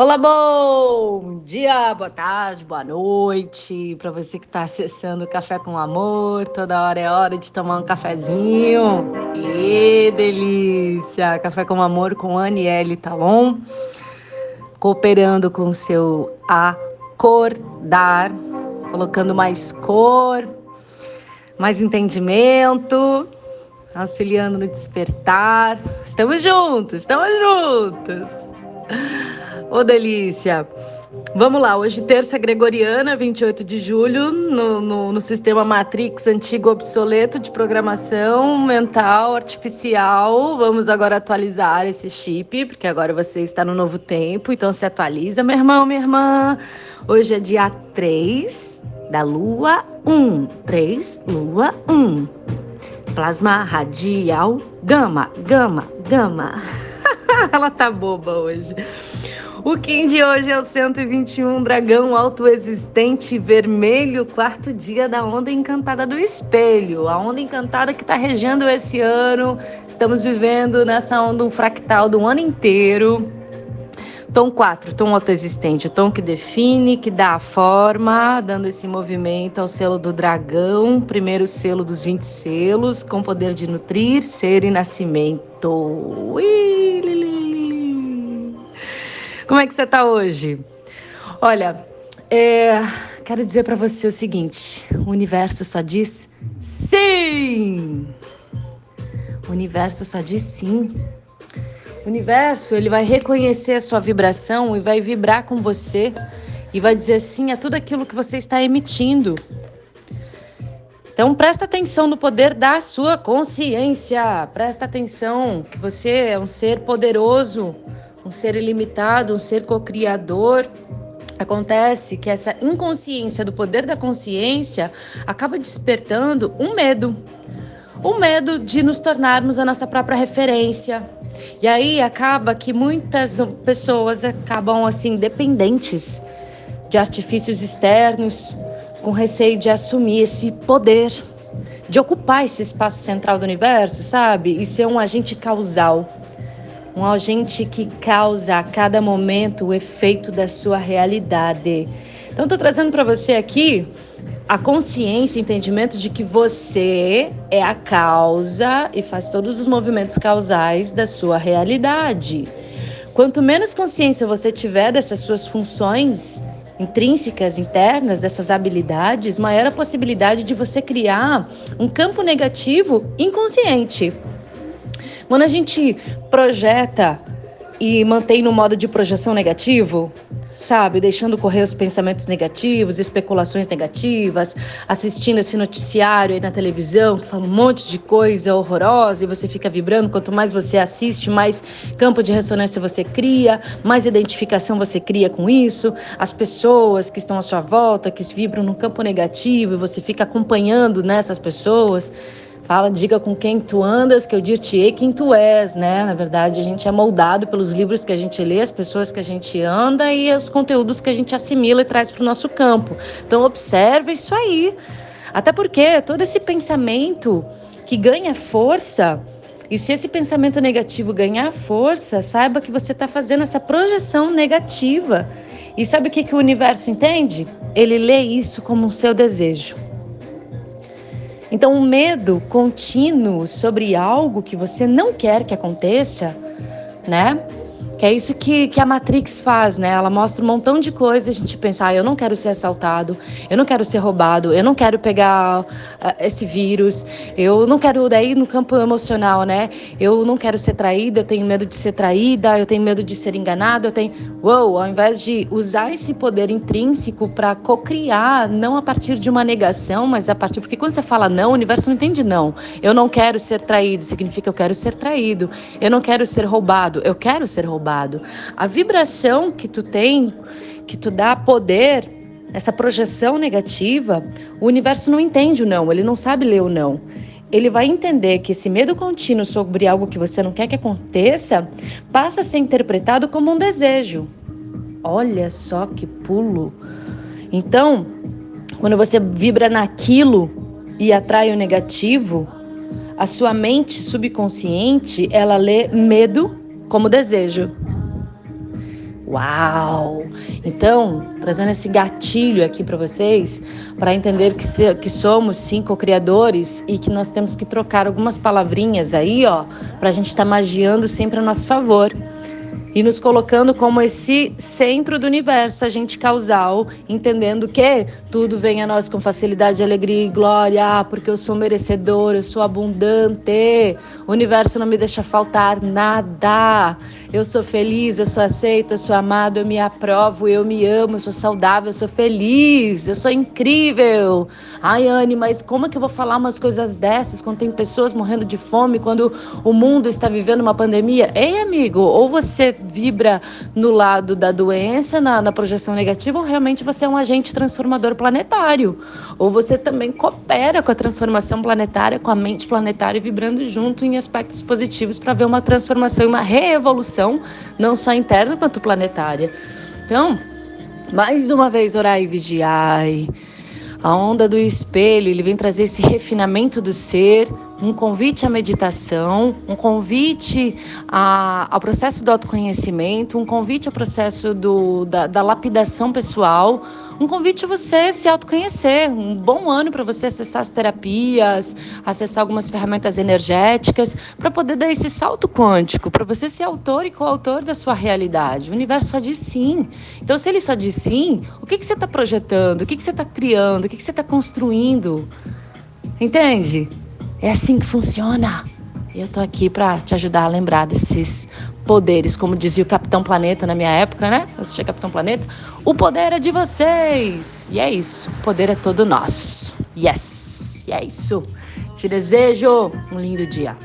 Olá, bom dia, boa tarde, boa noite. Para você que está acessando o Café com Amor, toda hora é hora de tomar um cafezinho. E delícia! Café com Amor com Aniele Talon, cooperando com seu acordar, colocando mais cor, mais entendimento, auxiliando no despertar. Estamos juntos, estamos juntos. Ô, oh, delícia! Vamos lá, hoje terça gregoriana, 28 de julho, no, no, no, sistema Matrix antigo obsoleto de programação mental artificial. Vamos agora atualizar esse chip, porque agora você está no novo tempo, então se atualiza, meu irmão, minha irmã. Hoje é dia 3 da lua 1. 3, lua 1. Plasma radial gama, gama, gama. Ela tá boba hoje. O Kim de hoje é o 121 Dragão Autoexistente Vermelho, quarto dia da Onda Encantada do Espelho. A onda encantada que está regendo esse ano. Estamos vivendo nessa onda um fractal do ano inteiro. Tom 4, tom autoexistente, o tom que define, que dá a forma, dando esse movimento ao selo do dragão, primeiro selo dos 20 selos, com poder de nutrir, ser e nascimento. Ui. Como é que você está hoje? Olha, é, quero dizer para você o seguinte: o universo só diz sim. O universo só diz sim. O universo ele vai reconhecer a sua vibração e vai vibrar com você e vai dizer sim a tudo aquilo que você está emitindo. Então presta atenção no poder da sua consciência. Presta atenção que você é um ser poderoso um ser ilimitado, um ser co-criador. Acontece que essa inconsciência do poder da consciência acaba despertando um medo. O medo de nos tornarmos a nossa própria referência. E aí acaba que muitas pessoas acabam assim dependentes de artifícios externos, com receio de assumir esse poder, de ocupar esse espaço central do universo, sabe? E ser um agente causal um agente que causa a cada momento o efeito da sua realidade. Então, estou trazendo para você aqui a consciência, entendimento de que você é a causa e faz todos os movimentos causais da sua realidade. Quanto menos consciência você tiver dessas suas funções intrínsecas, internas, dessas habilidades, maior a possibilidade de você criar um campo negativo inconsciente. Quando a gente projeta e mantém no modo de projeção negativo, sabe, deixando correr os pensamentos negativos, especulações negativas, assistindo esse noticiário aí na televisão que fala um monte de coisa horrorosa e você fica vibrando. Quanto mais você assiste, mais campo de ressonância você cria, mais identificação você cria com isso. As pessoas que estão à sua volta, que vibram no campo negativo e você fica acompanhando nessas pessoas fala, diga com quem tu andas, que eu dir-te-ei quem tu és, né? Na verdade, a gente é moldado pelos livros que a gente lê, as pessoas que a gente anda e os conteúdos que a gente assimila e traz para o nosso campo. Então, observe isso aí. Até porque todo esse pensamento que ganha força, e se esse pensamento negativo ganhar força, saiba que você está fazendo essa projeção negativa. E sabe o que, que o universo entende? Ele lê isso como um seu desejo. Então, o medo contínuo sobre algo que você não quer que aconteça, né? Que é isso que, que a Matrix faz, né? Ela mostra um montão de coisas a gente pensa, ah, eu não quero ser assaltado, eu não quero ser roubado, eu não quero pegar uh, esse vírus, eu não quero, daí no campo emocional, né? Eu não quero ser traída, eu tenho medo de ser traída, eu tenho medo de ser enganado, eu tenho. Uou, ao invés de usar esse poder intrínseco para cocriar, não a partir de uma negação, mas a partir. Porque quando você fala não, o universo não entende não. Eu não quero ser traído, significa eu quero ser traído. Eu não quero ser roubado, eu quero ser roubado. A vibração que tu tem, que tu dá poder, essa projeção negativa, o universo não entende o não, ele não sabe ler o não. Ele vai entender que esse medo contínuo sobre algo que você não quer que aconteça passa a ser interpretado como um desejo. Olha só que pulo. Então, quando você vibra naquilo e atrai o negativo, a sua mente subconsciente, ela lê medo como desejo. Uau! Então, trazendo esse gatilho aqui para vocês, para entender que, se, que somos cinco criadores e que nós temos que trocar algumas palavrinhas aí, ó, para a gente estar tá magiando sempre a nosso favor e nos colocando como esse centro do universo, agente causal, entendendo que tudo vem a nós com facilidade, alegria e glória, porque eu sou merecedor, eu sou abundante, o universo não me deixa faltar nada. Eu sou feliz, eu sou aceito, eu sou amado, eu me aprovo, eu me amo, eu sou saudável, eu sou feliz, eu sou incrível. Ai, Anne, mas como é que eu vou falar umas coisas dessas quando tem pessoas morrendo de fome, quando o mundo está vivendo uma pandemia? Ei, amigo, ou você vibra no lado da doença, na, na projeção negativa, ou realmente você é um agente transformador planetário. Ou você também coopera com a transformação planetária, com a mente planetária, vibrando junto em aspectos positivos para ver uma transformação e uma reevolução, não só interna quanto planetária. Então, mais uma vez, orai e vigiai. A onda do espelho, ele vem trazer esse refinamento do ser, um convite à meditação, um convite a, ao processo do autoconhecimento, um convite ao processo do, da, da lapidação pessoal, um convite a você se autoconhecer, um bom ano para você acessar as terapias, acessar algumas ferramentas energéticas, para poder dar esse salto quântico, para você ser autor e coautor da sua realidade. O universo só diz sim. Então, se ele só diz sim, o que, que você está projetando? O que, que você está criando? O que, que você está construindo? Entende? É assim que funciona. E eu tô aqui para te ajudar a lembrar desses poderes, como dizia o Capitão Planeta na minha época, né? Eu assistia Capitão Planeta. O poder é de vocês. E é isso. O poder é todo nosso. Yes. E é isso. Te desejo um lindo dia.